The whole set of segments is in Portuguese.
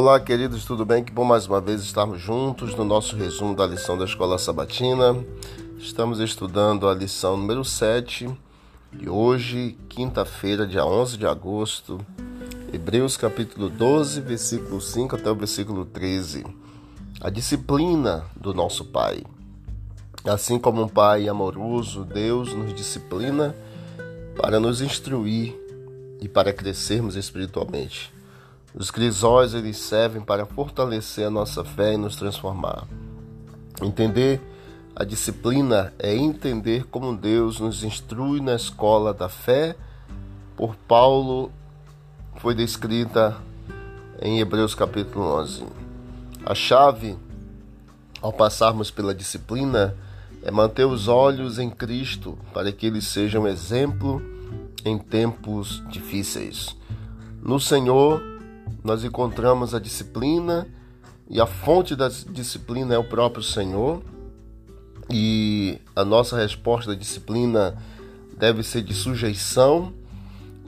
Olá, queridos, tudo bem? Que bom mais uma vez estarmos juntos no nosso resumo da lição da Escola Sabatina. Estamos estudando a lição número 7 e hoje, quinta-feira, dia 11 de agosto, Hebreus capítulo 12, versículo 5 até o versículo 13. A disciplina do nosso Pai. Assim como um Pai amoroso, Deus nos disciplina para nos instruir e para crescermos espiritualmente. Os crisóis eles servem para fortalecer a nossa fé e nos transformar. Entender a disciplina é entender como Deus nos instrui na escola da fé. Por Paulo foi descrita em Hebreus capítulo 11. A chave ao passarmos pela disciplina é manter os olhos em Cristo para que ele seja um exemplo em tempos difíceis. No Senhor, nós encontramos a disciplina e a fonte da disciplina é o próprio Senhor. E a nossa resposta à disciplina deve ser de sujeição,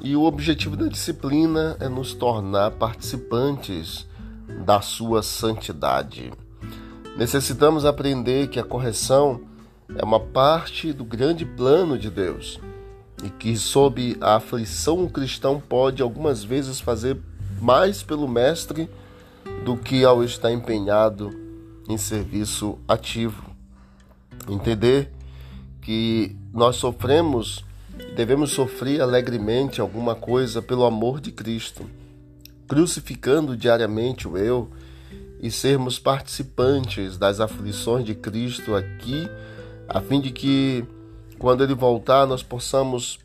e o objetivo da disciplina é nos tornar participantes da sua santidade. Necessitamos aprender que a correção é uma parte do grande plano de Deus e que, sob a aflição, o cristão pode algumas vezes fazer mais pelo Mestre do que ao estar empenhado em serviço ativo. Entender que nós sofremos, devemos sofrer alegremente alguma coisa pelo amor de Cristo, crucificando diariamente o eu e sermos participantes das aflições de Cristo aqui, a fim de que, quando Ele voltar, nós possamos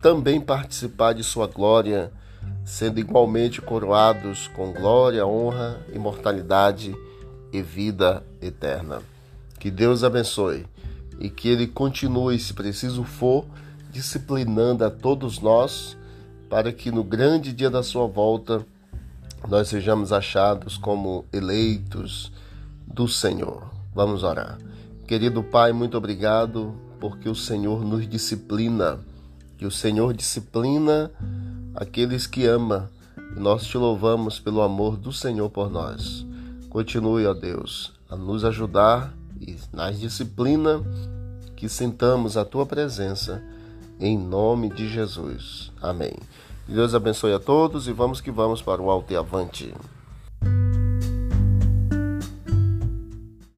também participar de Sua glória sendo igualmente coroados com glória, honra, imortalidade e vida eterna. Que Deus abençoe e que Ele continue, se preciso for, disciplinando a todos nós, para que no grande dia da Sua volta nós sejamos achados como eleitos do Senhor. Vamos orar. Querido Pai, muito obrigado porque o Senhor nos disciplina, que o Senhor disciplina aqueles que ama. E nós te louvamos pelo amor do Senhor por nós. Continue, ó Deus, a nos ajudar e na disciplina que sintamos a tua presença em nome de Jesus. Amém. Deus abençoe a todos e vamos que vamos para o alto e avante.